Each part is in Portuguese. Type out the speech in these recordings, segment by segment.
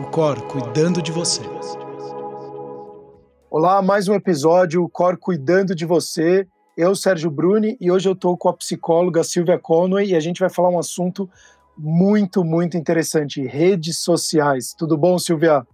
o Cor cuidando de você. Olá, mais um episódio, o Cor cuidando de você. Eu, Sérgio Bruni, e hoje eu estou com a psicóloga Silvia Conway e a gente vai falar um assunto muito, muito interessante: redes sociais. Tudo bom, Silvia?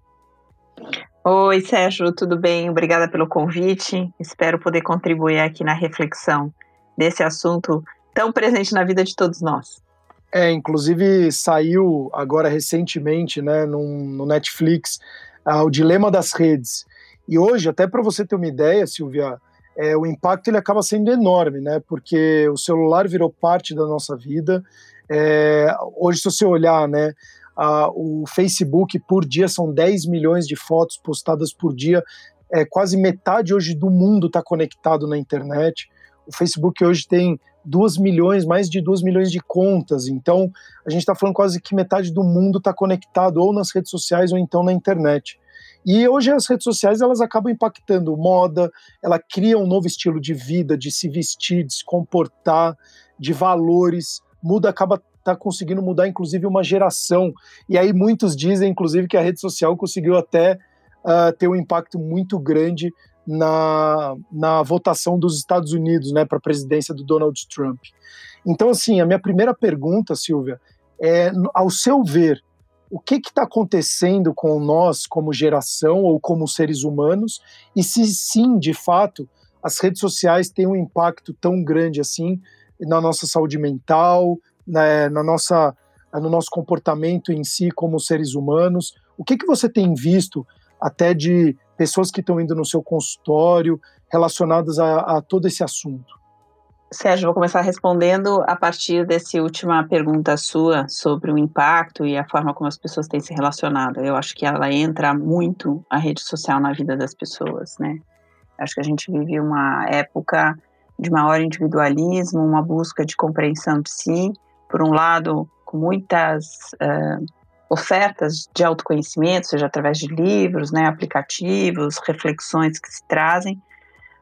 Oi, Sérgio, tudo bem? Obrigada pelo convite. Espero poder contribuir aqui na reflexão desse assunto tão presente na vida de todos nós. É, inclusive saiu agora recentemente, né, no, no Netflix, uh, o Dilema das Redes. E hoje, até para você ter uma ideia, Silvia, é, o impacto ele acaba sendo enorme, né? Porque o celular virou parte da nossa vida. É, hoje, se você olhar, né, uh, o Facebook por dia são 10 milhões de fotos postadas por dia. É, quase metade hoje do mundo está conectado na internet. O Facebook hoje tem 2 milhões, mais de 2 milhões de contas. Então, a gente está falando quase que metade do mundo está conectado ou nas redes sociais ou então na internet. E hoje as redes sociais elas acabam impactando moda, ela cria um novo estilo de vida, de se vestir, de se comportar, de valores, muda, acaba tá conseguindo mudar inclusive uma geração. E aí muitos dizem inclusive que a rede social conseguiu até uh, ter um impacto muito grande na, na votação dos Estados Unidos né, para a presidência do Donald Trump. Então, assim, a minha primeira pergunta, Silvia, é, ao seu ver, o que está acontecendo com nós como geração ou como seres humanos, e se sim, de fato, as redes sociais têm um impacto tão grande assim na nossa saúde mental, né, na nossa, no nosso comportamento em si como seres humanos. O que, que você tem visto até de pessoas que estão indo no seu consultório relacionadas a, a todo esse assunto? Sérgio, vou começar respondendo a partir dessa última pergunta sua sobre o impacto e a forma como as pessoas têm se relacionado. Eu acho que ela entra muito a rede social na vida das pessoas, né? Acho que a gente vive uma época de maior individualismo, uma busca de compreensão de si, por um lado, com muitas uh, ofertas de autoconhecimento, seja através de livros, né, aplicativos, reflexões que se trazem,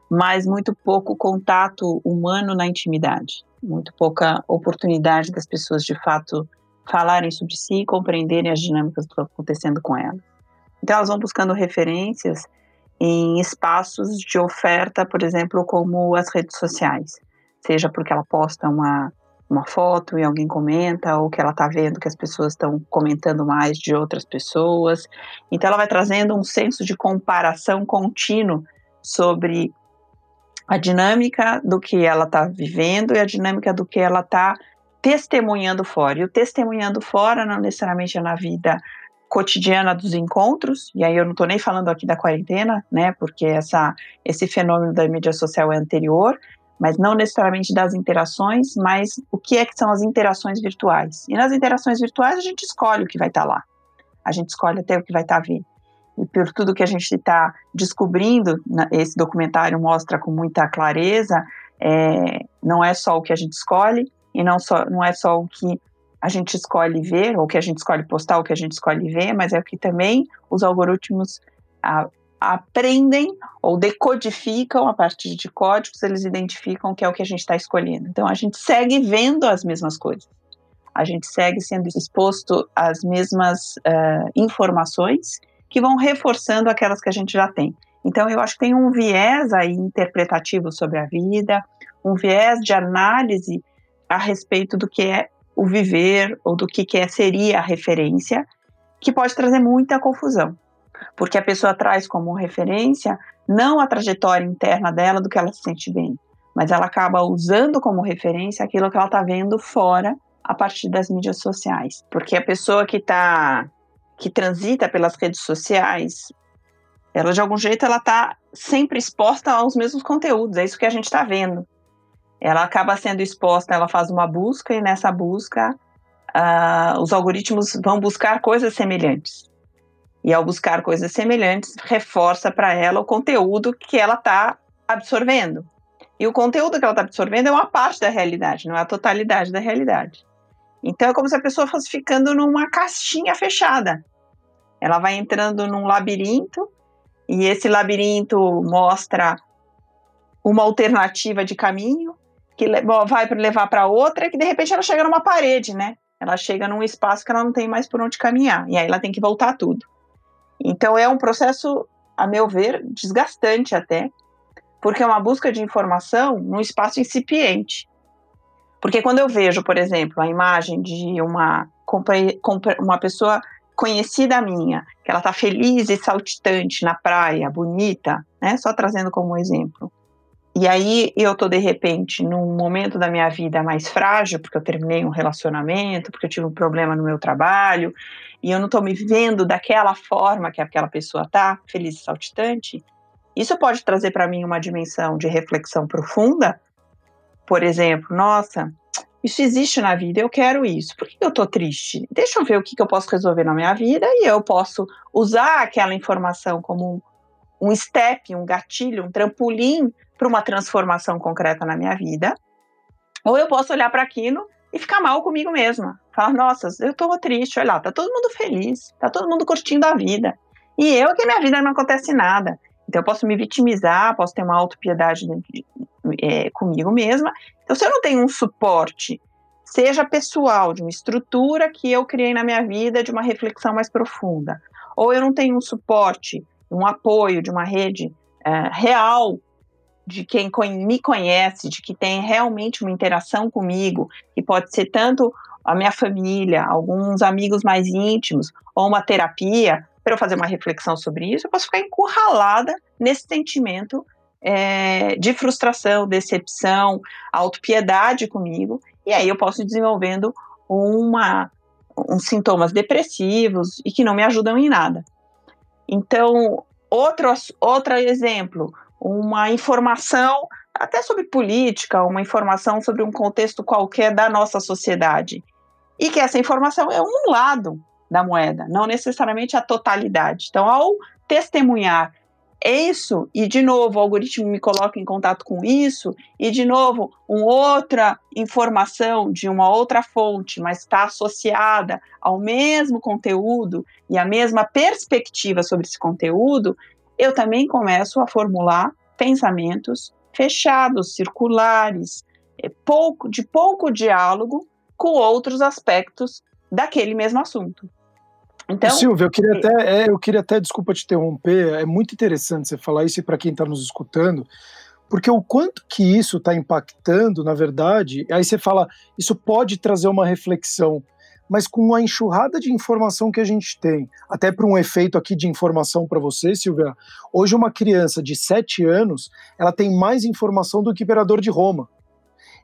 mas muito pouco contato humano na intimidade, muito pouca oportunidade das pessoas de fato falarem sobre si e compreenderem as dinâmicas que estão acontecendo com elas. Então elas vão buscando referências em espaços de oferta, por exemplo, como as redes sociais, seja porque ela posta uma uma foto e alguém comenta, ou que ela está vendo que as pessoas estão comentando mais de outras pessoas. Então, ela vai trazendo um senso de comparação contínuo sobre a dinâmica do que ela está vivendo e a dinâmica do que ela está testemunhando fora. E o testemunhando fora não necessariamente é na vida cotidiana dos encontros, e aí eu não estou nem falando aqui da quarentena, né, porque essa, esse fenômeno da mídia social é anterior, mas não necessariamente das interações, mas o que é que são as interações virtuais. E nas interações virtuais a gente escolhe o que vai estar tá lá, a gente escolhe até o que vai estar tá vindo. E por tudo que a gente está descobrindo, esse documentário mostra com muita clareza, é, não é só o que a gente escolhe, e não, só, não é só o que a gente escolhe ver, ou o que a gente escolhe postar, ou o que a gente escolhe ver, mas é o que também os algoritmos a, aprendem ou decodificam a partir de códigos, eles identificam que é o que a gente está escolhendo. Então a gente segue vendo as mesmas coisas, a gente segue sendo exposto às mesmas uh, informações que vão reforçando aquelas que a gente já tem. Então eu acho que tem um viés aí interpretativo sobre a vida, um viés de análise a respeito do que é o viver ou do que, que é, seria a referência, que pode trazer muita confusão porque a pessoa traz como referência não a trajetória interna dela do que ela se sente bem, mas ela acaba usando como referência aquilo que ela está vendo fora a partir das mídias sociais. Porque a pessoa que está que transita pelas redes sociais, ela de algum jeito ela está sempre exposta aos mesmos conteúdos, é isso que a gente está vendo. Ela acaba sendo exposta, ela faz uma busca e nessa busca uh, os algoritmos vão buscar coisas semelhantes. E ao buscar coisas semelhantes, reforça para ela o conteúdo que ela está absorvendo. E o conteúdo que ela está absorvendo é uma parte da realidade, não é a totalidade da realidade. Então é como se a pessoa fosse ficando numa caixinha fechada. Ela vai entrando num labirinto e esse labirinto mostra uma alternativa de caminho que vai levar para outra, que de repente ela chega numa parede, né? Ela chega num espaço que ela não tem mais por onde caminhar e aí ela tem que voltar tudo. Então é um processo, a meu ver, desgastante até, porque é uma busca de informação num espaço incipiente. Porque quando eu vejo, por exemplo, a imagem de uma, uma pessoa conhecida minha, que ela está feliz e saltitante na praia, bonita, né? Só trazendo como exemplo. E aí eu tô de repente num momento da minha vida mais frágil, porque eu terminei um relacionamento, porque eu tive um problema no meu trabalho, e eu não tô me vendo daquela forma que aquela pessoa tá, feliz e saltitante. Isso pode trazer para mim uma dimensão de reflexão profunda. Por exemplo, nossa, isso existe na vida, eu quero isso. Por que eu estou triste? Deixa eu ver o que, que, eu posso resolver na minha vida e eu posso usar aquela informação como um, um step, um gatilho, um trampolim para uma transformação concreta na minha vida. Ou eu posso olhar para aquilo e ficar mal comigo mesma. Falar, nossa, eu estou triste, olha lá, tá todo mundo feliz, tá todo mundo curtindo a vida. E eu que minha vida não acontece nada. Então, eu posso me vitimizar, posso ter uma autopiedade é, comigo mesma. Então, se eu não tenho um suporte, seja pessoal, de uma estrutura que eu criei na minha vida, de uma reflexão mais profunda, ou eu não tenho um suporte, um apoio de uma rede é, real de quem me conhece, de que tem realmente uma interação comigo, que pode ser tanto a minha família, alguns amigos mais íntimos, ou uma terapia, para eu fazer uma reflexão sobre isso, eu posso ficar encurralada nesse sentimento é, de frustração, decepção, autopiedade comigo, e aí eu posso ir desenvolvendo uma, uns sintomas depressivos e que não me ajudam em nada. Então, outro, outro exemplo, uma informação até sobre política, uma informação sobre um contexto qualquer da nossa sociedade. E que essa informação é um lado da moeda, não necessariamente a totalidade. Então, ao testemunhar isso, e de novo o algoritmo me coloca em contato com isso, e de novo uma outra informação de uma outra fonte, mas está associada ao mesmo conteúdo e à mesma perspectiva sobre esse conteúdo, eu também começo a formular pensamentos fechados, circulares, é, pouco, de pouco diálogo com outros aspectos daquele mesmo assunto. Então, Silvia, eu queria até, é, eu queria até, desculpa te interromper, é muito interessante você falar isso e para quem está nos escutando, porque o quanto que isso está impactando, na verdade, aí você fala, isso pode trazer uma reflexão, mas com a enxurrada de informação que a gente tem, até para um efeito aqui de informação para você, Silvia, hoje uma criança de 7 anos, ela tem mais informação do que o imperador de Roma.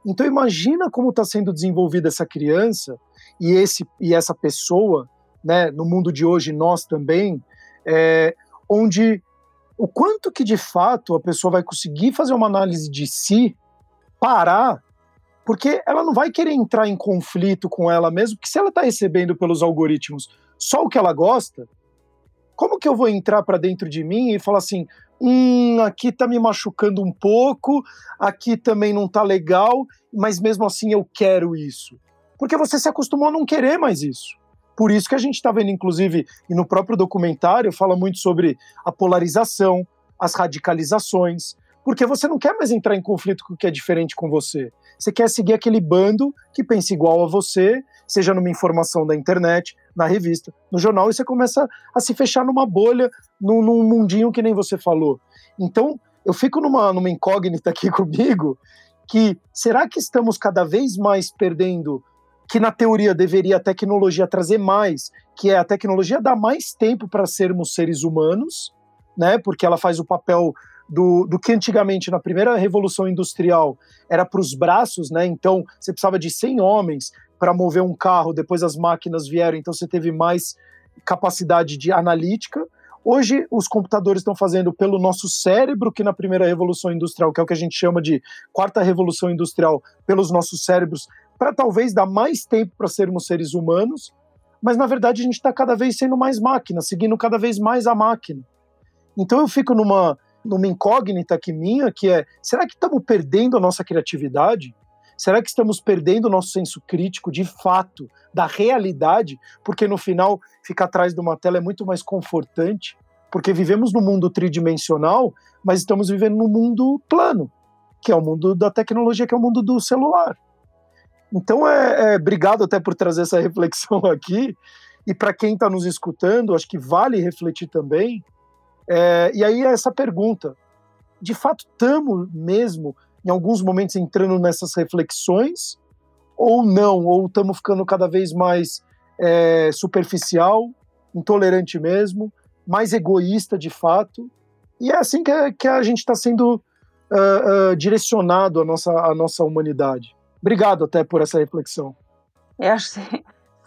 Então imagina como está sendo desenvolvida essa criança e, esse, e essa pessoa né, no mundo de hoje, nós também, é, onde o quanto que de fato a pessoa vai conseguir fazer uma análise de si, parar, porque ela não vai querer entrar em conflito com ela mesma, porque se ela está recebendo pelos algoritmos só o que ela gosta, como que eu vou entrar para dentro de mim e falar assim, hum, aqui tá me machucando um pouco, aqui também não tá legal, mas mesmo assim eu quero isso. Porque você se acostumou a não querer mais isso. Por isso que a gente está vendo, inclusive, e no próprio documentário, fala muito sobre a polarização, as radicalizações, porque você não quer mais entrar em conflito com o que é diferente com você. Você quer seguir aquele bando que pensa igual a você, seja numa informação da internet, na revista, no jornal, e você começa a se fechar numa bolha, num, num mundinho que nem você falou. Então, eu fico numa, numa incógnita aqui comigo, que será que estamos cada vez mais perdendo que na teoria deveria a tecnologia trazer mais, que é a tecnologia dar mais tempo para sermos seres humanos, né? Porque ela faz o papel do, do que antigamente na primeira revolução industrial era para os braços, né? Então você precisava de 100 homens para mover um carro, depois as máquinas vieram, então você teve mais capacidade de analítica. Hoje, os computadores estão fazendo pelo nosso cérebro, que na primeira revolução industrial, que é o que a gente chama de quarta revolução industrial, pelos nossos cérebros, para talvez dar mais tempo para sermos seres humanos, mas na verdade a gente está cada vez sendo mais máquina, seguindo cada vez mais a máquina. Então eu fico numa, numa incógnita aqui minha, que é: será que estamos perdendo a nossa criatividade? Será que estamos perdendo o nosso senso crítico de fato, da realidade? Porque no final, ficar atrás de uma tela é muito mais confortante, porque vivemos num mundo tridimensional, mas estamos vivendo num mundo plano, que é o mundo da tecnologia, que é o mundo do celular. Então, é, é, obrigado até por trazer essa reflexão aqui. e para quem está nos escutando, acho que vale refletir também. É, e aí essa pergunta: de fato, estamos mesmo, em alguns momentos, entrando nessas reflexões, ou não? Ou estamos ficando cada vez mais é, superficial, intolerante mesmo, mais egoísta de fato? E é assim que, que a gente está sendo uh, uh, direcionado a nossa, a nossa humanidade. Obrigado até por essa reflexão. Eu acho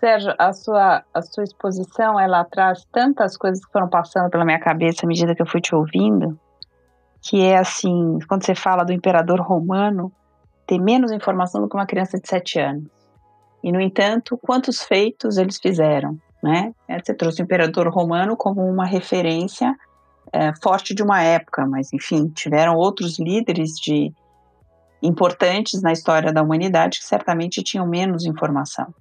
Sérgio, a sua, a sua exposição, ela traz tantas coisas que foram passando pela minha cabeça à medida que eu fui te ouvindo, que é assim, quando você fala do imperador romano, ter menos informação do que uma criança de sete anos. E, no entanto, quantos feitos eles fizeram, né? Você trouxe o imperador romano como uma referência é, forte de uma época, mas, enfim, tiveram outros líderes de importantes na história da humanidade que certamente tinham menos informação.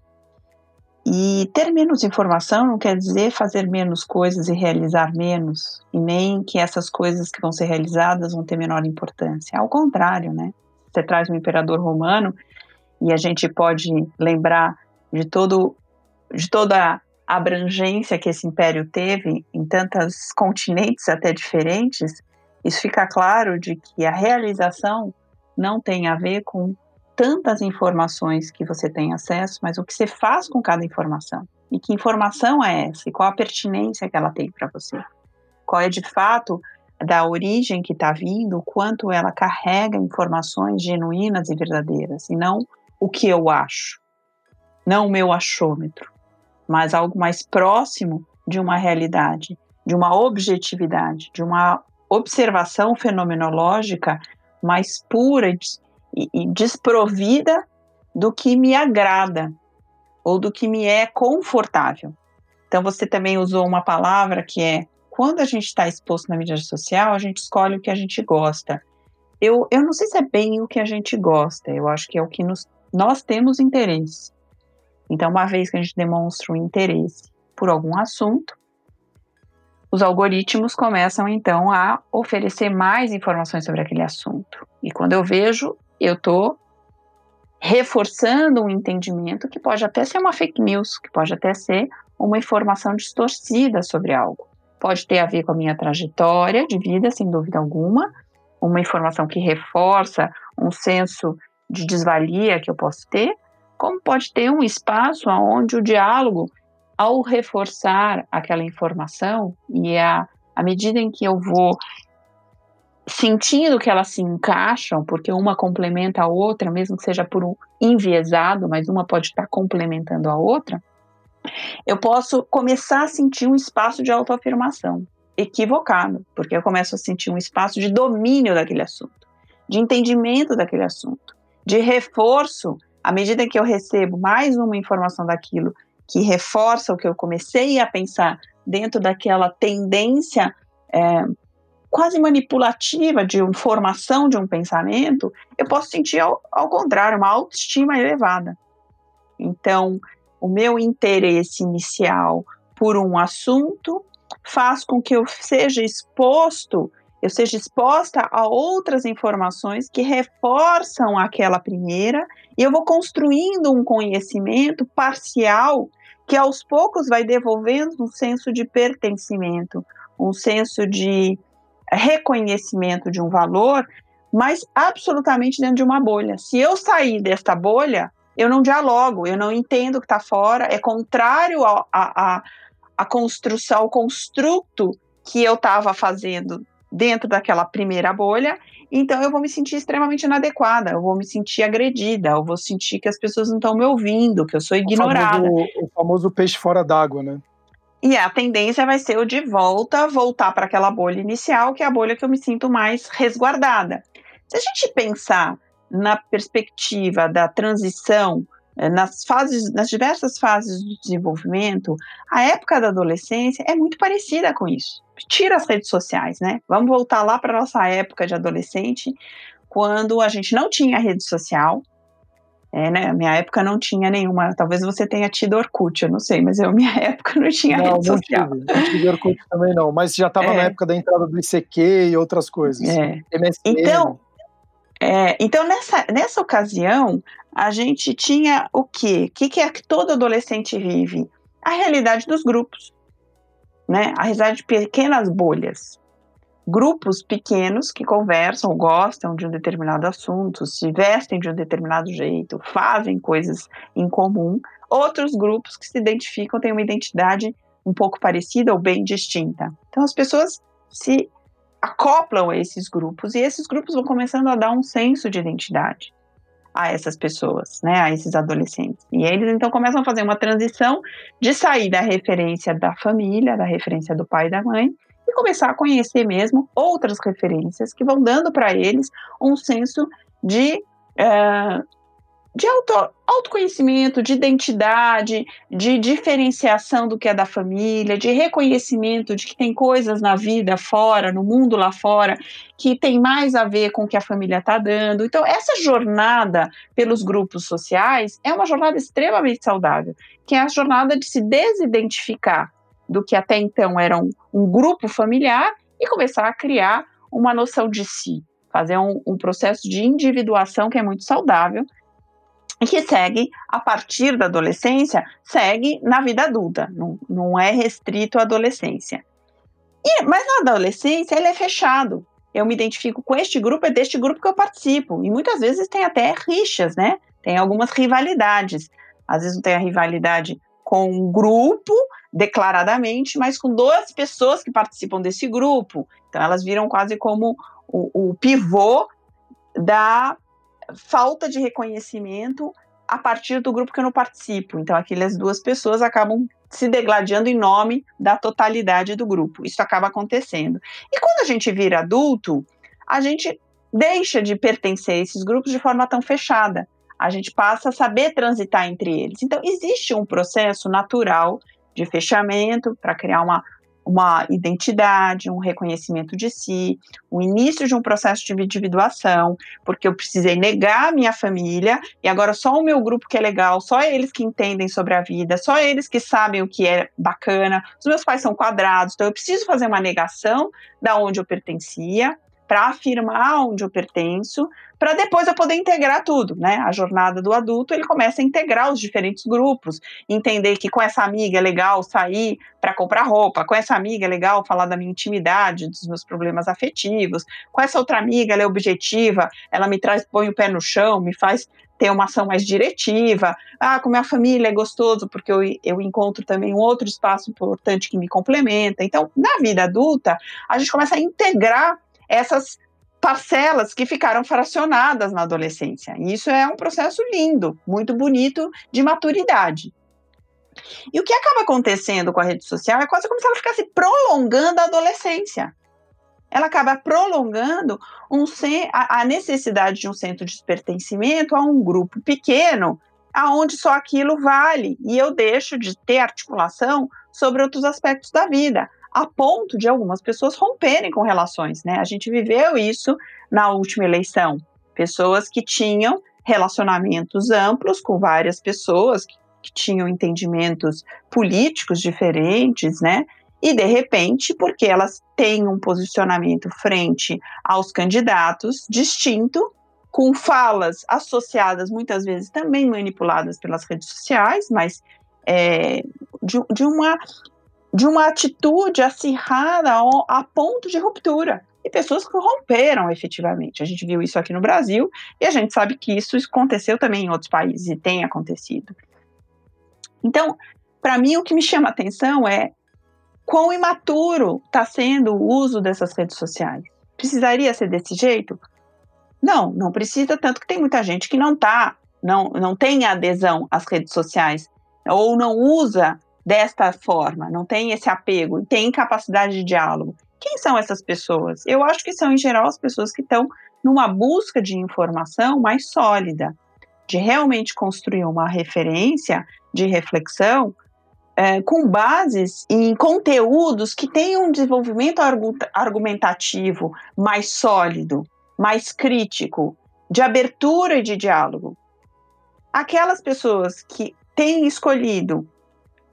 E ter menos informação não quer dizer fazer menos coisas e realizar menos, e nem que essas coisas que vão ser realizadas vão ter menor importância. Ao contrário, né? Você traz um imperador romano e a gente pode lembrar de todo de toda a abrangência que esse império teve em tantos continentes até diferentes, isso fica claro de que a realização não tem a ver com tantas informações que você tem acesso, mas o que você faz com cada informação. E que informação é essa? E qual a pertinência que ela tem para você? Qual é de fato da origem que está vindo, o quanto ela carrega informações genuínas e verdadeiras, e não o que eu acho, não o meu achômetro, mas algo mais próximo de uma realidade, de uma objetividade, de uma observação fenomenológica mais pura e, e desprovida do que me agrada ou do que me é confortável. Então, você também usou uma palavra que é quando a gente está exposto na mídia social, a gente escolhe o que a gente gosta. Eu, eu não sei se é bem o que a gente gosta, eu acho que é o que nos, nós temos interesse. Então, uma vez que a gente demonstra um interesse por algum assunto, os algoritmos começam então a oferecer mais informações sobre aquele assunto. E quando eu vejo, eu estou reforçando um entendimento que pode até ser uma fake news, que pode até ser uma informação distorcida sobre algo. Pode ter a ver com a minha trajetória de vida, sem dúvida alguma, uma informação que reforça um senso de desvalia que eu posso ter, como pode ter um espaço onde o diálogo ao reforçar aquela informação e a, à medida em que eu vou sentindo que elas se encaixam, porque uma complementa a outra, mesmo que seja por um enviesado, mas uma pode estar complementando a outra, eu posso começar a sentir um espaço de autoafirmação equivocado, porque eu começo a sentir um espaço de domínio daquele assunto, de entendimento daquele assunto, de reforço. À medida que eu recebo mais uma informação daquilo que reforça o que eu comecei a pensar dentro daquela tendência é, quase manipulativa de formação de um pensamento, eu posso sentir ao, ao contrário, uma autoestima elevada. Então, o meu interesse inicial por um assunto faz com que eu seja exposto, eu seja exposta a outras informações que reforçam aquela primeira, e eu vou construindo um conhecimento parcial que aos poucos vai devolvendo um senso de pertencimento, um senso de reconhecimento de um valor, mas absolutamente dentro de uma bolha. Se eu sair desta bolha, eu não dialogo, eu não entendo o que está fora, é contrário à a, a, a, construção, ao construto que eu estava fazendo dentro daquela primeira bolha, então eu vou me sentir extremamente inadequada, eu vou me sentir agredida, eu vou sentir que as pessoas não estão me ouvindo, que eu sou ignorada. O famoso, o famoso peixe fora d'água, né? E a tendência vai ser o de volta, voltar para aquela bolha inicial, que é a bolha que eu me sinto mais resguardada. Se a gente pensar na perspectiva da transição, eh, nas fases, nas diversas fases do desenvolvimento, a época da adolescência é muito parecida com isso. Tira as redes sociais, né? Vamos voltar lá para nossa época de adolescente, quando a gente não tinha rede social, é, né, minha época não tinha nenhuma, talvez você tenha tido Orkut, eu não sei, mas eu, minha época não tinha não, rede social. Tive, não tive Orkut também não, mas já estava é. na época da entrada do ICQ e outras coisas. É. Então, é, então nessa, nessa ocasião, a gente tinha o quê? O que, que é que todo adolescente vive? a realidade dos grupos, né? A realidade de pequenas bolhas. Grupos pequenos que conversam, gostam de um determinado assunto, se vestem de um determinado jeito, fazem coisas em comum. Outros grupos que se identificam têm uma identidade um pouco parecida ou bem distinta. Então as pessoas se acoplam a esses grupos e esses grupos vão começando a dar um senso de identidade a essas pessoas, né, a esses adolescentes. E eles então começam a fazer uma transição de sair da referência da família, da referência do pai e da mãe, começar a conhecer mesmo outras referências que vão dando para eles um senso de uh, de auto, autoconhecimento, de identidade, de diferenciação do que é da família, de reconhecimento de que tem coisas na vida fora, no mundo lá fora, que tem mais a ver com o que a família está dando. Então, essa jornada pelos grupos sociais é uma jornada extremamente saudável, que é a jornada de se desidentificar do que até então era um, um grupo familiar e começar a criar uma noção de si, fazer um, um processo de individuação que é muito saudável e que segue a partir da adolescência, segue na vida adulta, não, não é restrito à adolescência. E, mas na adolescência ele é fechado. Eu me identifico com este grupo, é deste grupo que eu participo. E muitas vezes tem até rixas, né? Tem algumas rivalidades. Às vezes não tem a rivalidade com um grupo declaradamente, mas com duas pessoas que participam desse grupo. Então elas viram quase como o, o pivô da falta de reconhecimento a partir do grupo que eu não participo. Então, aquelas duas pessoas acabam se degladiando em nome da totalidade do grupo. Isso acaba acontecendo. E quando a gente vira adulto, a gente deixa de pertencer a esses grupos de forma tão fechada. A gente passa a saber transitar entre eles. Então, existe um processo natural de fechamento para criar uma uma identidade, um reconhecimento de si, o início de um processo de individuação, porque eu precisei negar a minha família e agora só o meu grupo que é legal, só eles que entendem sobre a vida, só eles que sabem o que é bacana. Os meus pais são quadrados, então eu preciso fazer uma negação da onde eu pertencia para afirmar onde eu pertenço, para depois eu poder integrar tudo, né? A jornada do adulto, ele começa a integrar os diferentes grupos, entender que com essa amiga é legal sair para comprar roupa, com essa amiga é legal falar da minha intimidade, dos meus problemas afetivos, com essa outra amiga ela é objetiva, ela me traz, põe o pé no chão, me faz ter uma ação mais diretiva. Ah, com minha família é gostoso porque eu, eu encontro também um outro espaço importante que me complementa. Então, na vida adulta, a gente começa a integrar essas parcelas que ficaram fracionadas na adolescência. E isso é um processo lindo, muito bonito de maturidade. E o que acaba acontecendo com a rede social é quase como se ela ficasse prolongando a adolescência. Ela acaba prolongando um, a necessidade de um centro de pertencimento a um grupo pequeno, aonde só aquilo vale, e eu deixo de ter articulação sobre outros aspectos da vida a ponto de algumas pessoas romperem com relações, né? A gente viveu isso na última eleição. Pessoas que tinham relacionamentos amplos com várias pessoas, que, que tinham entendimentos políticos diferentes, né? E de repente, porque elas têm um posicionamento frente aos candidatos distinto, com falas associadas muitas vezes também manipuladas pelas redes sociais, mas é, de, de, uma de uma atitude acirrada a ponto de ruptura. E pessoas que romperam efetivamente. A gente viu isso aqui no Brasil e a gente sabe que isso aconteceu também em outros países e tem acontecido. Então, para mim, o que me chama a atenção é quão imaturo está sendo o uso dessas redes sociais. Precisaria ser desse jeito? Não, não precisa, tanto que tem muita gente que não tá, não, não tem adesão às redes sociais, ou não usa desta forma, não tem esse apego tem capacidade de diálogo. Quem são essas pessoas? Eu acho que são, em geral, as pessoas que estão numa busca de informação mais sólida, de realmente construir uma referência de reflexão é, com bases em conteúdos que tenham um desenvolvimento argumentativo mais sólido, mais crítico, de abertura e de diálogo. Aquelas pessoas que têm escolhido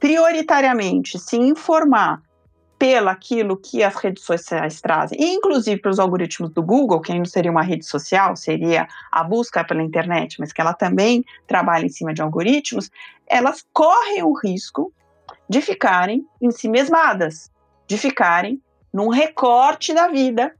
prioritariamente se informar pelo aquilo que as redes sociais trazem, inclusive pelos algoritmos do Google, que ainda seria uma rede social, seria a busca pela internet, mas que ela também trabalha em cima de algoritmos, elas correm o risco de ficarem em si mesmadas, de ficarem num recorte da vida,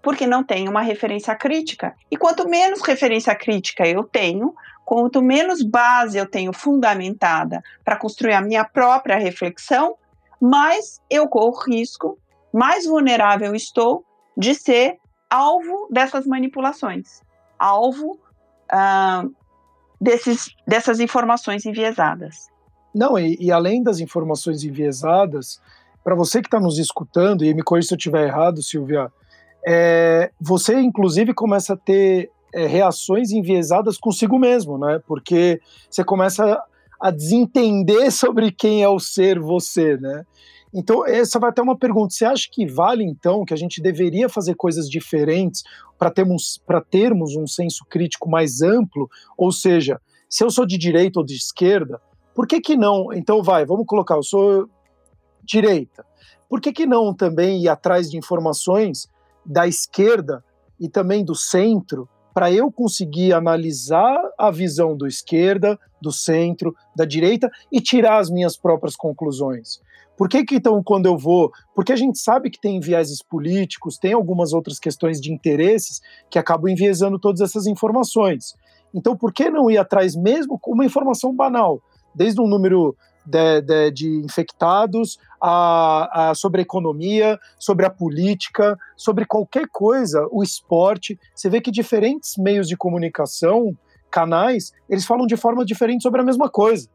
porque não tem uma referência crítica. E quanto menos referência crítica eu tenho, quanto menos base eu tenho fundamentada para construir a minha própria reflexão, mais eu corro risco, mais vulnerável estou de ser alvo dessas manipulações, alvo uh, desses, dessas informações enviesadas. Não, e, e além das informações enviesadas, para você que está nos escutando, e me corrija se eu estiver errado, Silvia, é, você inclusive começa a ter é, reações enviesadas consigo mesmo, né? Porque você começa a desentender sobre quem é o ser você, né? Então, essa vai até uma pergunta. Você acha que vale, então, que a gente deveria fazer coisas diferentes para termos, termos um senso crítico mais amplo? Ou seja, se eu sou de direita ou de esquerda, por que, que não? Então, vai, vamos colocar, eu sou direita. Por que, que não também ir atrás de informações da esquerda e também do centro para eu conseguir analisar a visão do esquerda, do centro, da direita e tirar as minhas próprias conclusões? Por que, que então, quando eu vou. Porque a gente sabe que tem vieses políticos, tem algumas outras questões de interesses que acabam enviesando todas essas informações. Então, por que não ir atrás mesmo com uma informação banal? Desde um número de, de, de infectados, a, a, sobre a economia, sobre a política, sobre qualquer coisa, o esporte. Você vê que diferentes meios de comunicação, canais, eles falam de forma diferente sobre a mesma coisa.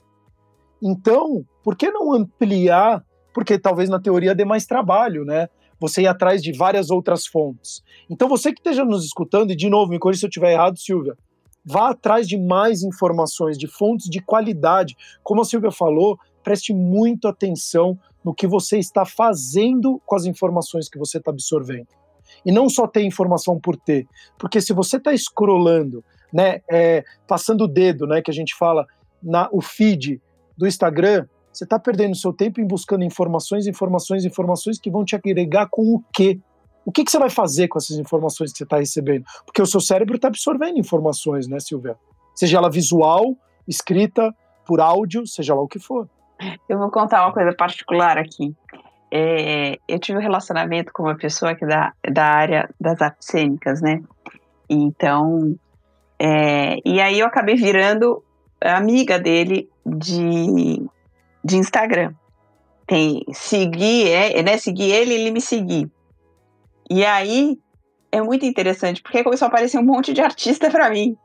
Então, por que não ampliar porque talvez na teoria dê mais trabalho, né? Você ir atrás de várias outras fontes. Então, você que esteja nos escutando, e de novo, me corrija se eu estiver errado, Silvia, vá atrás de mais informações, de fontes de qualidade. Como a Silvia falou, preste muito atenção no que você está fazendo com as informações que você está absorvendo. E não só ter informação por ter, porque se você está scrollando, né, é, passando o dedo, né, que a gente fala, na o feed do Instagram, você está perdendo seu tempo em buscando informações, informações, informações que vão te agregar com o quê? O que, que você vai fazer com essas informações que você está recebendo? Porque o seu cérebro está absorvendo informações, né, Silvia? Seja ela visual, escrita, por áudio, seja lá o que for. Eu vou contar uma coisa particular aqui. É, eu tive um relacionamento com uma pessoa que é da, da área das artes cênicas, né? Então, é, e aí eu acabei virando amiga dele de de Instagram. Tem seguir, é, né? Seguir ele ele me seguir. E aí é muito interessante, porque começou a aparecer um monte de artista para mim.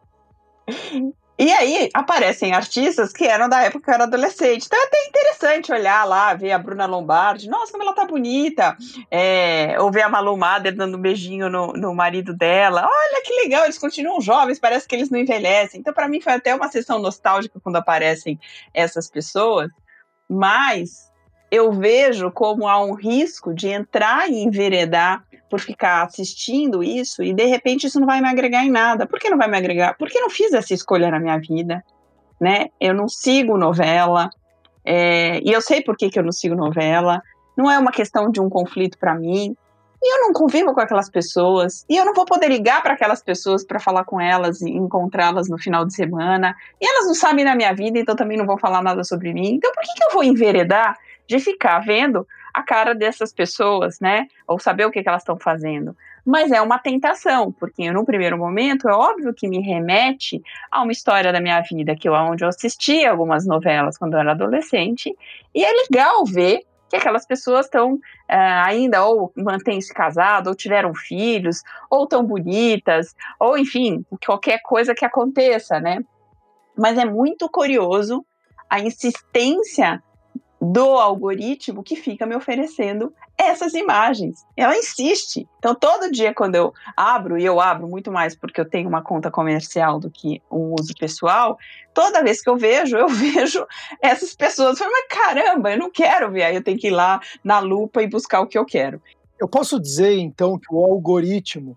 E aí aparecem artistas que eram da época que eu era adolescente. Então é até interessante olhar lá, ver a Bruna Lombardi. Nossa, como ela tá bonita. É, ou ver a Malu Mader dando um beijinho no, no marido dela. Olha que legal, eles continuam jovens, parece que eles não envelhecem. Então para mim foi até uma sessão nostálgica quando aparecem essas pessoas mas eu vejo como há um risco de entrar e enveredar por ficar assistindo isso e de repente isso não vai me agregar em nada. Por que não vai me agregar? Porque não fiz essa escolha na minha vida, né? Eu não sigo novela, é, e eu sei por que, que eu não sigo novela. Não é uma questão de um conflito para mim, e eu não convivo com aquelas pessoas, e eu não vou poder ligar para aquelas pessoas para falar com elas e encontrá-las no final de semana, e elas não sabem da minha vida, então também não vão falar nada sobre mim. Então por que, que eu vou enveredar de ficar vendo a cara dessas pessoas, né? Ou saber o que, que elas estão fazendo? Mas é uma tentação, porque no primeiro momento é óbvio que me remete a uma história da minha vida, que eu, onde eu assisti algumas novelas quando eu era adolescente, e é legal ver que aquelas pessoas estão uh, ainda ou mantêm-se casados, ou tiveram filhos, ou tão bonitas, ou enfim, qualquer coisa que aconteça, né? Mas é muito curioso a insistência do algoritmo que fica me oferecendo essas imagens. Ela insiste. Então, todo dia, quando eu abro, e eu abro muito mais porque eu tenho uma conta comercial do que um uso pessoal, toda vez que eu vejo, eu vejo essas pessoas falando, mas caramba, eu não quero ver, aí eu tenho que ir lá na lupa e buscar o que eu quero. Eu posso dizer, então, que o algoritmo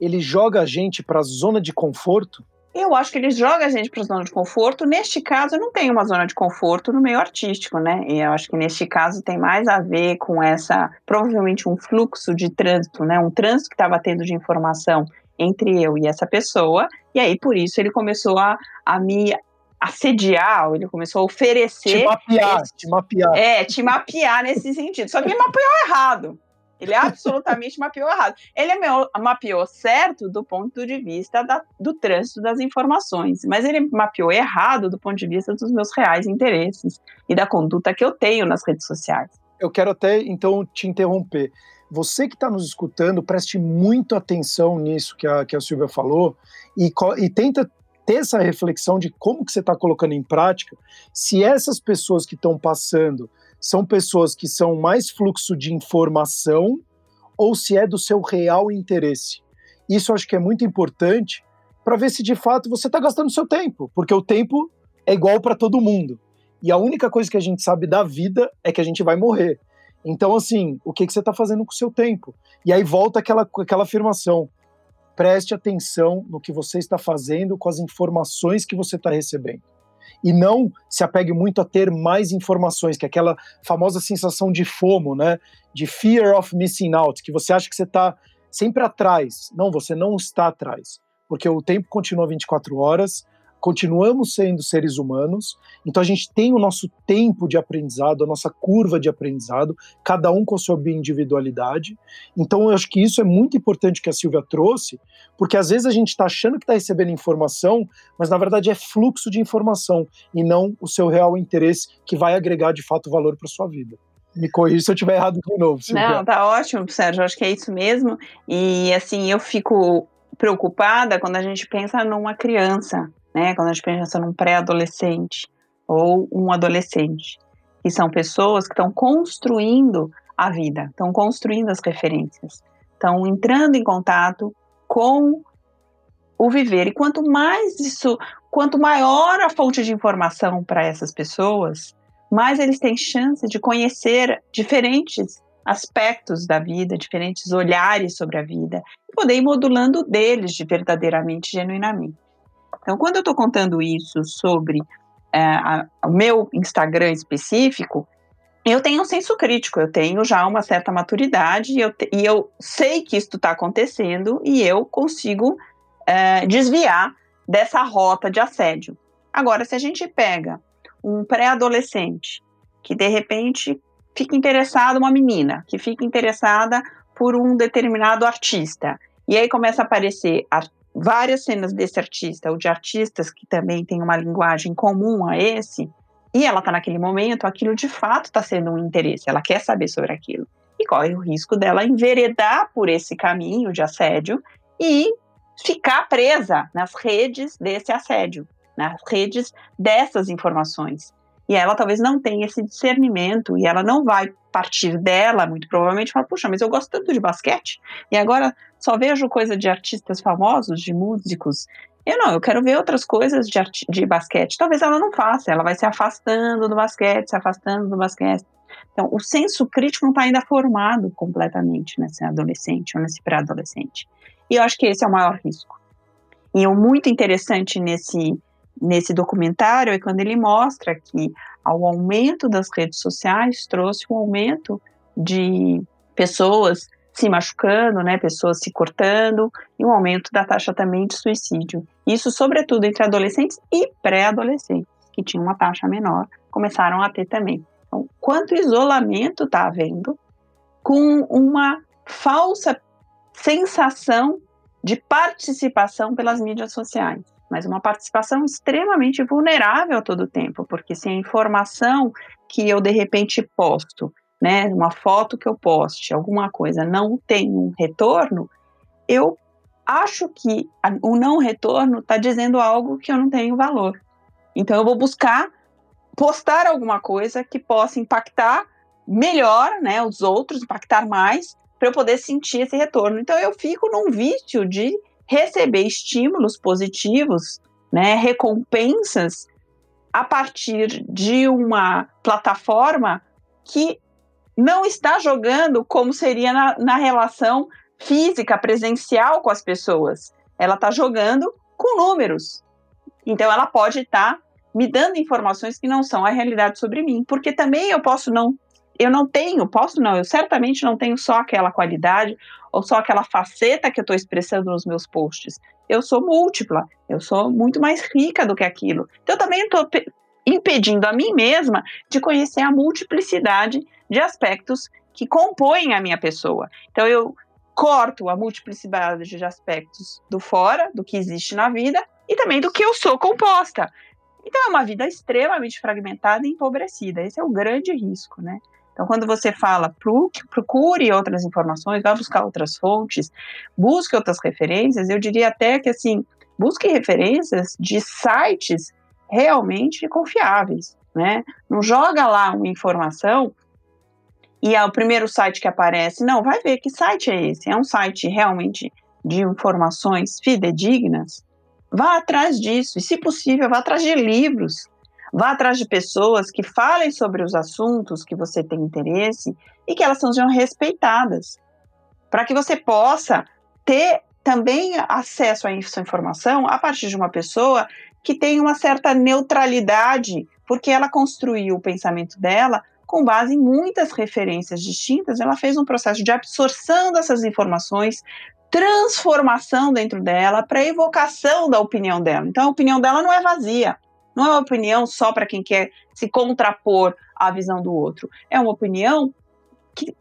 ele joga a gente para a zona de conforto eu acho que ele joga a gente para a zona de conforto. Neste caso, não tem uma zona de conforto no meio artístico, né? E eu acho que neste caso tem mais a ver com essa, provavelmente um fluxo de trânsito, né? Um trânsito que estava tendo de informação entre eu e essa pessoa. E aí, por isso, ele começou a, a me assediar, ele começou a oferecer. Te mapear, esse, te mapear. É, te mapear nesse sentido. Só que ele mapeou errado. Ele absolutamente mapeou errado. Ele mapeou certo do ponto de vista da, do trânsito das informações, mas ele mapeou errado do ponto de vista dos meus reais interesses e da conduta que eu tenho nas redes sociais. Eu quero até então te interromper. Você que está nos escutando, preste muito atenção nisso que a, que a Silvia falou e, e tenta ter essa reflexão de como que você está colocando em prática, se essas pessoas que estão passando são pessoas que são mais fluxo de informação ou se é do seu real interesse. Isso acho que é muito importante para ver se de fato você está gastando seu tempo, porque o tempo é igual para todo mundo. E a única coisa que a gente sabe da vida é que a gente vai morrer. Então, assim, o que, que você está fazendo com o seu tempo? E aí volta aquela, aquela afirmação: preste atenção no que você está fazendo com as informações que você está recebendo e não se apegue muito a ter mais informações, que é aquela famosa sensação de FOMO, né? De fear of missing out, que você acha que você está sempre atrás. Não, você não está atrás, porque o tempo continua 24 horas, continuamos sendo seres humanos, então a gente tem o nosso tempo de aprendizado, a nossa curva de aprendizado, cada um com a sua individualidade. Então eu acho que isso é muito importante que a Silvia trouxe, porque às vezes a gente está achando que está recebendo informação, mas na verdade é fluxo de informação e não o seu real interesse que vai agregar de fato valor para sua vida. Me corrija se eu estiver errado de novo. Silvia. Não, tá ótimo, Sérgio. Acho que é isso mesmo. E assim, eu fico preocupada quando a gente pensa numa criança, né? Quando a gente pensa num pré-adolescente ou um adolescente, que são pessoas que estão construindo a vida, estão construindo as referências, estão entrando em contato com o viver. E quanto mais isso, quanto maior a fonte de informação para essas pessoas, mais eles têm chance de conhecer diferentes aspectos da vida, diferentes olhares sobre a vida, e poder ir modulando deles de verdadeiramente, genuinamente. Então, quando eu estou contando isso sobre é, a, o meu Instagram específico, eu tenho um senso crítico, eu tenho já uma certa maturidade e eu, te, e eu sei que isso está acontecendo e eu consigo é, desviar dessa rota de assédio. Agora, se a gente pega um pré-adolescente que de repente fica interessado, uma menina que fica interessada por um determinado artista, e aí começa a aparecer várias cenas desse artista, ou de artistas que também têm uma linguagem comum a esse, e ela está naquele momento, aquilo de fato está sendo um interesse, ela quer saber sobre aquilo. E corre o risco dela enveredar por esse caminho de assédio e ficar presa nas redes desse assédio, nas redes dessas informações. E ela talvez não tenha esse discernimento e ela não vai partir dela, muito provavelmente, falar: puxa, mas eu gosto tanto de basquete e agora só vejo coisa de artistas famosos, de músicos. Eu não, eu quero ver outras coisas de, de basquete. Talvez ela não faça, ela vai se afastando do basquete, se afastando do basquete. Então, o senso crítico não está ainda formado completamente nesse adolescente ou nesse pré-adolescente. E eu acho que esse é o maior risco. E o muito interessante nesse nesse documentário é quando ele mostra que ao aumento das redes sociais trouxe um aumento de pessoas se machucando, né, pessoas se cortando e um aumento da taxa também de suicídio. Isso sobretudo entre adolescentes e pré-adolescentes, que tinham uma taxa menor, começaram a ter também. Então, quanto isolamento está havendo com uma falsa sensação de participação pelas mídias sociais mas uma participação extremamente vulnerável todo o tempo, porque se a informação que eu de repente posto, né, uma foto que eu poste, alguma coisa não tem um retorno, eu acho que o não retorno está dizendo algo que eu não tenho valor. Então eu vou buscar postar alguma coisa que possa impactar melhor, né, os outros, impactar mais, para eu poder sentir esse retorno. Então eu fico num vício de receber estímulos positivos, né, recompensas a partir de uma plataforma que não está jogando como seria na, na relação física, presencial com as pessoas. Ela está jogando com números. Então, ela pode estar tá me dando informações que não são a realidade sobre mim, porque também eu posso não eu não tenho, posso não, eu certamente não tenho só aquela qualidade ou só aquela faceta que eu estou expressando nos meus posts. eu sou múltipla, eu sou muito mais rica do que aquilo. Então, eu também estou impedindo a mim mesma de conhecer a multiplicidade de aspectos que compõem a minha pessoa. Então, eu corto a multiplicidade de aspectos do fora, do que existe na vida, e também do que eu sou composta. Então, é uma vida extremamente fragmentada e empobrecida. Esse é o grande risco, né? Então, quando você fala procure outras informações, vá buscar outras fontes, busque outras referências, eu diria até que, assim, busque referências de sites realmente confiáveis, né? Não joga lá uma informação e é o primeiro site que aparece. Não, vai ver que site é esse. É um site realmente de informações fidedignas? Vá atrás disso. E, se possível, vá atrás de livros. Vá atrás de pessoas que falem sobre os assuntos que você tem interesse e que elas sejam respeitadas. Para que você possa ter também acesso a essa informação a partir de uma pessoa que tem uma certa neutralidade, porque ela construiu o pensamento dela com base em muitas referências distintas, ela fez um processo de absorção dessas informações, transformação dentro dela para evocação da opinião dela. Então a opinião dela não é vazia, não é uma opinião só para quem quer se contrapor à visão do outro. É uma opinião que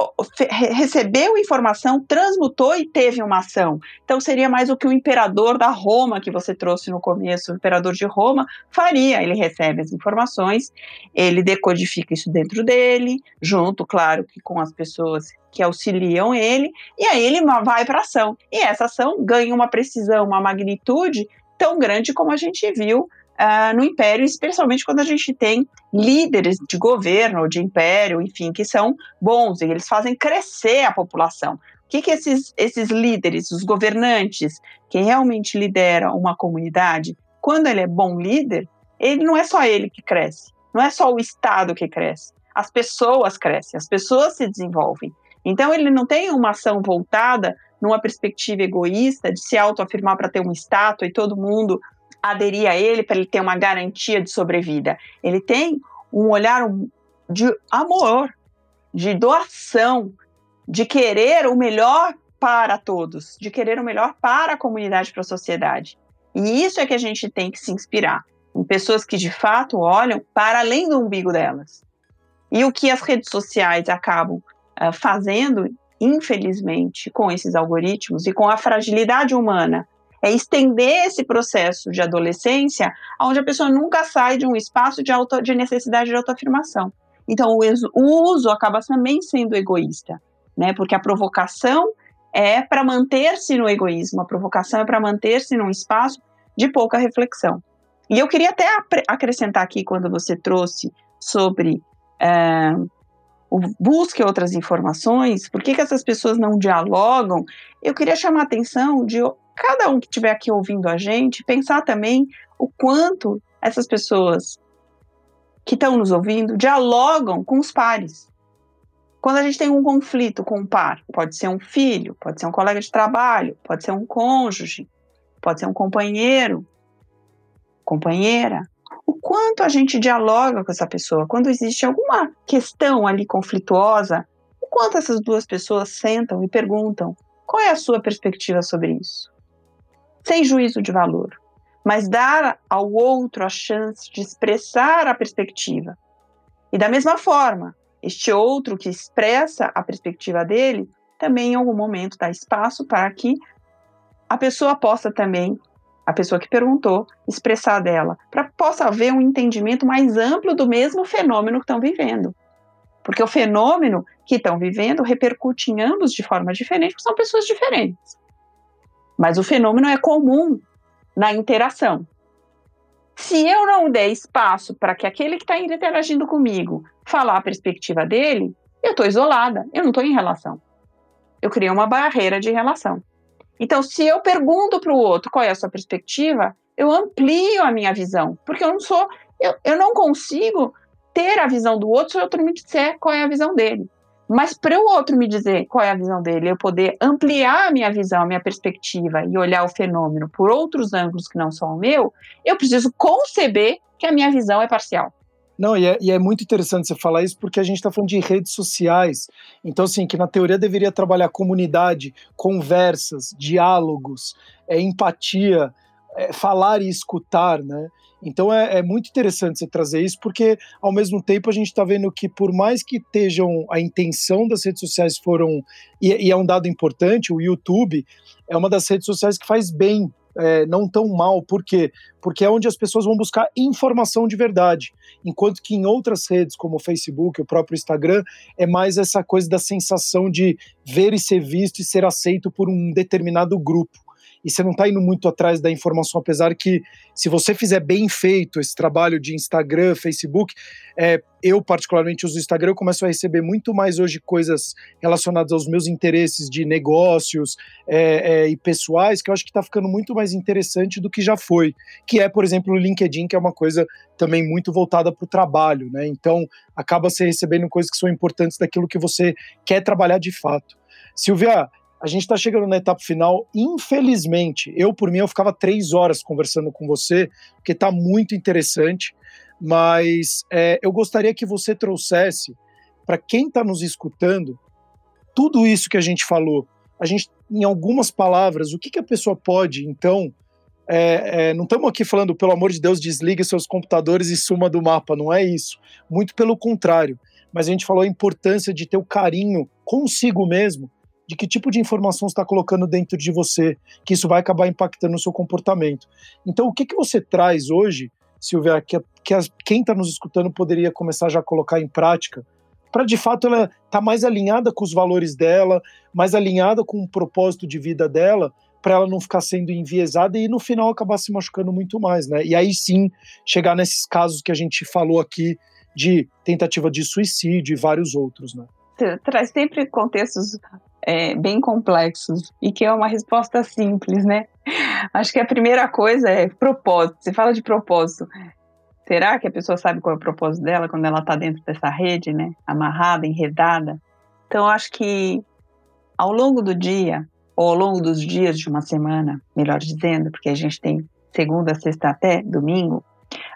recebeu informação, transmutou e teve uma ação. Então seria mais o que o imperador da Roma que você trouxe no começo, o imperador de Roma, faria. Ele recebe as informações, ele decodifica isso dentro dele, junto, claro, que com as pessoas que auxiliam ele, e aí ele vai para ação. E essa ação ganha uma precisão, uma magnitude tão grande como a gente viu uh, no império, especialmente quando a gente tem líderes de governo, de império, enfim, que são bons e eles fazem crescer a população. O que, que esses, esses líderes, os governantes, que realmente lideram uma comunidade, quando ele é bom líder, ele não é só ele que cresce, não é só o Estado que cresce, as pessoas crescem, as pessoas se desenvolvem. Então ele não tem uma ação voltada numa perspectiva egoísta de se autoafirmar para ter uma estátua e todo mundo aderir a ele para ele ter uma garantia de sobrevida. Ele tem um olhar de amor, de doação, de querer o melhor para todos, de querer o melhor para a comunidade, para a sociedade. E isso é que a gente tem que se inspirar em pessoas que de fato olham para além do umbigo delas. E o que as redes sociais acabam uh, fazendo, infelizmente, com esses algoritmos e com a fragilidade humana é estender esse processo de adolescência, onde a pessoa nunca sai de um espaço de, auto, de necessidade de autoafirmação. Então, o, uso acaba também sendo egoísta, né? Porque a provocação é para manter-se no egoísmo, a provocação é para manter-se num espaço de pouca reflexão. E eu queria até acrescentar aqui, quando você trouxe sobre é, o busque outras informações, por que, que essas pessoas não dialogam, eu queria chamar a atenção de cada um que estiver aqui ouvindo a gente pensar também o quanto essas pessoas que estão nos ouvindo dialogam com os pares. Quando a gente tem um conflito com um par, pode ser um filho, pode ser um colega de trabalho, pode ser um cônjuge, pode ser um companheiro, companheira, o quanto a gente dialoga com essa pessoa, quando existe alguma questão ali conflituosa, o quanto essas duas pessoas sentam e perguntam: qual é a sua perspectiva sobre isso? Sem juízo de valor, mas dar ao outro a chance de expressar a perspectiva. E da mesma forma, este outro que expressa a perspectiva dele também em algum momento dá espaço para que a pessoa possa também, a pessoa que perguntou, expressar dela, para possa haver um entendimento mais amplo do mesmo fenômeno que estão vivendo. Porque o fenômeno que estão vivendo repercute em ambos de forma diferente, porque são pessoas diferentes. Mas o fenômeno é comum na interação. Se eu não der espaço para que aquele que está interagindo comigo falar a perspectiva dele, eu estou isolada, eu não estou em relação. Eu criei uma barreira de relação. Então, se eu pergunto para o outro qual é a sua perspectiva, eu amplio a minha visão, porque eu não sou, eu, eu não consigo ter a visão do outro se o outro me disser qual é a visão dele. Mas para o outro me dizer qual é a visão dele, eu poder ampliar a minha visão, a minha perspectiva e olhar o fenômeno por outros ângulos que não são o meu, eu preciso conceber que a minha visão é parcial. Não, e é, e é, muito interessante você falar isso porque a gente está falando de redes sociais. Então, assim, que na teoria deveria trabalhar comunidade, conversas, diálogos, é, empatia, é, falar e escutar, né? Então é, é, muito interessante você trazer isso, porque ao mesmo tempo a gente está vendo que, por mais que estejam a intenção das redes sociais foram, e, e, é um dado importante, o YouTube é uma das redes sociais que faz bem é, não tão mal. Por quê? Porque é onde as pessoas vão buscar informação de verdade. Enquanto que em outras redes, como o Facebook, o próprio Instagram, é mais essa coisa da sensação de ver e ser visto e ser aceito por um determinado grupo e você não está indo muito atrás da informação, apesar que se você fizer bem feito esse trabalho de Instagram, Facebook, é, eu particularmente uso o Instagram, eu começo a receber muito mais hoje coisas relacionadas aos meus interesses de negócios é, é, e pessoais, que eu acho que está ficando muito mais interessante do que já foi, que é, por exemplo, o LinkedIn, que é uma coisa também muito voltada para o trabalho, né? Então, acaba se recebendo coisas que são importantes daquilo que você quer trabalhar de fato. Silvia, a gente está chegando na etapa final. Infelizmente, eu por mim eu ficava três horas conversando com você, porque está muito interessante. Mas é, eu gostaria que você trouxesse para quem está nos escutando tudo isso que a gente falou. A gente, em algumas palavras, o que, que a pessoa pode, então, é, é, não estamos aqui falando, pelo amor de Deus, desligue seus computadores e suma do mapa, não é isso. Muito pelo contrário. Mas a gente falou a importância de ter o carinho consigo mesmo de que tipo de informação está colocando dentro de você, que isso vai acabar impactando o seu comportamento. Então, o que, que você traz hoje, Silvia, que, que as, quem está nos escutando poderia começar já a colocar em prática, para de fato ela estar tá mais alinhada com os valores dela, mais alinhada com o propósito de vida dela, para ela não ficar sendo enviesada e no final acabar se machucando muito mais, né? E aí sim chegar nesses casos que a gente falou aqui de tentativa de suicídio e vários outros, né? Traz sempre contextos é, bem complexos e que é uma resposta simples, né? Acho que a primeira coisa é propósito. Você fala de propósito. Será que a pessoa sabe qual é o propósito dela quando ela está dentro dessa rede, né? Amarrada, enredada? Então, acho que ao longo do dia, ou ao longo dos dias de uma semana, melhor dizendo, porque a gente tem segunda, sexta até domingo,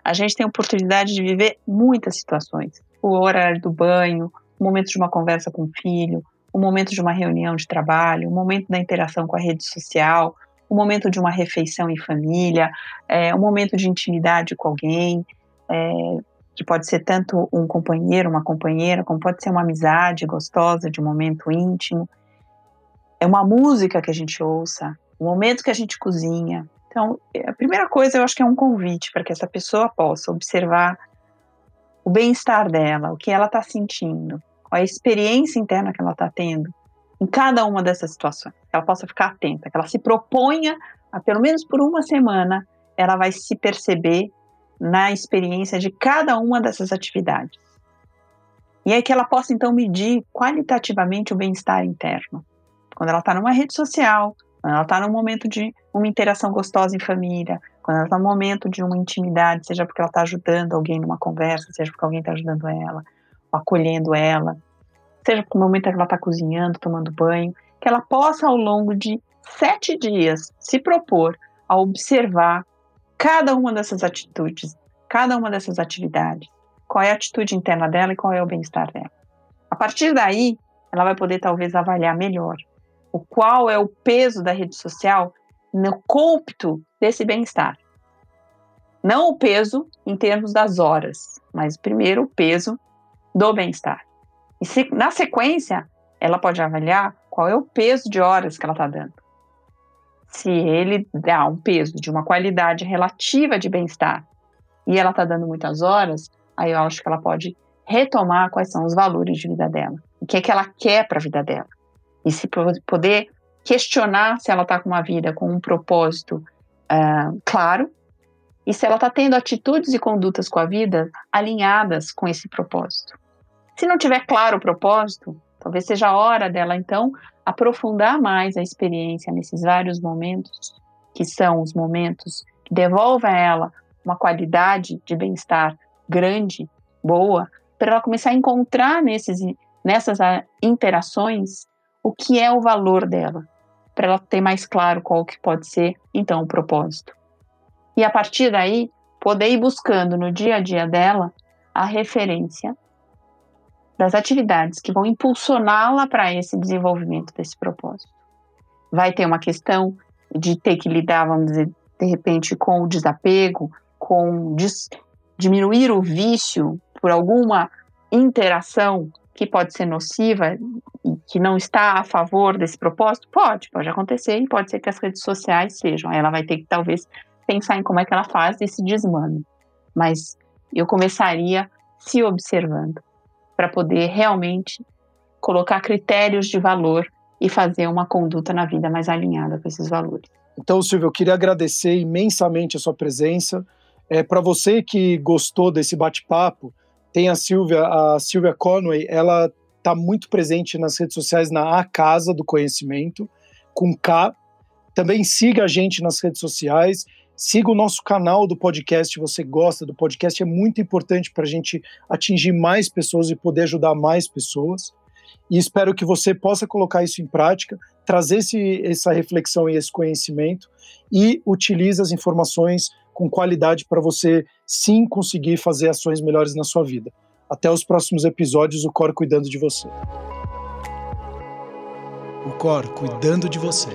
a gente tem oportunidade de viver muitas situações. O horário do banho, o momento de uma conversa com o filho, o momento de uma reunião de trabalho, o momento da interação com a rede social, o momento de uma refeição em família, é, um momento de intimidade com alguém, é, que pode ser tanto um companheiro, uma companheira, como pode ser uma amizade gostosa, de um momento íntimo. É uma música que a gente ouça, o momento que a gente cozinha. Então, a primeira coisa eu acho que é um convite para que essa pessoa possa observar o bem-estar dela, o que ela está sentindo, a experiência interna que ela está tendo em cada uma dessas situações, que ela possa ficar atenta, que ela se proponha a pelo menos por uma semana, ela vai se perceber na experiência de cada uma dessas atividades. E aí que ela possa então medir qualitativamente o bem-estar interno. Quando ela está numa rede social, quando ela está num momento de uma interação gostosa em família, quando ela está num momento de uma intimidade, seja porque ela está ajudando alguém numa conversa, seja porque alguém está ajudando ela, acolhendo ela, seja no momento que ela está cozinhando, tomando banho, que ela possa ao longo de sete dias se propor a observar cada uma dessas atitudes, cada uma dessas atividades, qual é a atitude interna dela e qual é o bem-estar dela. A partir daí, ela vai poder talvez avaliar melhor o qual é o peso da rede social no cômpito desse bem-estar. Não o peso em termos das horas, mas primeiro o peso do bem-estar. E se, na sequência, ela pode avaliar qual é o peso de horas que ela está dando. Se ele dá um peso de uma qualidade relativa de bem-estar e ela está dando muitas horas, aí eu acho que ela pode retomar quais são os valores de vida dela, o que é que ela quer para a vida dela. E se poder questionar se ela está com uma vida com um propósito uh, claro e se ela está tendo atitudes e condutas com a vida alinhadas com esse propósito. Se não tiver claro o propósito, talvez seja a hora dela então aprofundar mais a experiência nesses vários momentos, que são os momentos que devolvem a ela uma qualidade de bem-estar grande, boa, para ela começar a encontrar nesses, nessas ah, interações o que é o valor dela, para ela ter mais claro qual que pode ser então o propósito. E a partir daí, poder ir buscando no dia a dia dela a referência das atividades que vão impulsioná-la para esse desenvolvimento desse propósito. Vai ter uma questão de ter que lidar, vamos dizer, de repente, com o desapego, com des diminuir o vício por alguma interação que pode ser nociva e que não está a favor desse propósito? Pode, pode acontecer e pode ser que as redes sociais sejam. Ela vai ter que talvez pensar em como é que ela faz esse desmame. Mas eu começaria se observando para poder realmente colocar critérios de valor e fazer uma conduta na vida mais alinhada com esses valores. Então, Silvio, eu queria agradecer imensamente a sua presença. É, para você que gostou desse bate-papo, tem a Silvia, a Silvia Conway, ela está muito presente nas redes sociais na A Casa do Conhecimento, com K. Também siga a gente nas redes sociais, siga o nosso canal do podcast, se você gosta do podcast, é muito importante para a gente atingir mais pessoas e poder ajudar mais pessoas. E espero que você possa colocar isso em prática, trazer esse, essa reflexão e esse conhecimento e utilize as informações com qualidade para você sim conseguir fazer ações melhores na sua vida. Até os próximos episódios, o Cor cuidando de você. O Cor cuidando de você.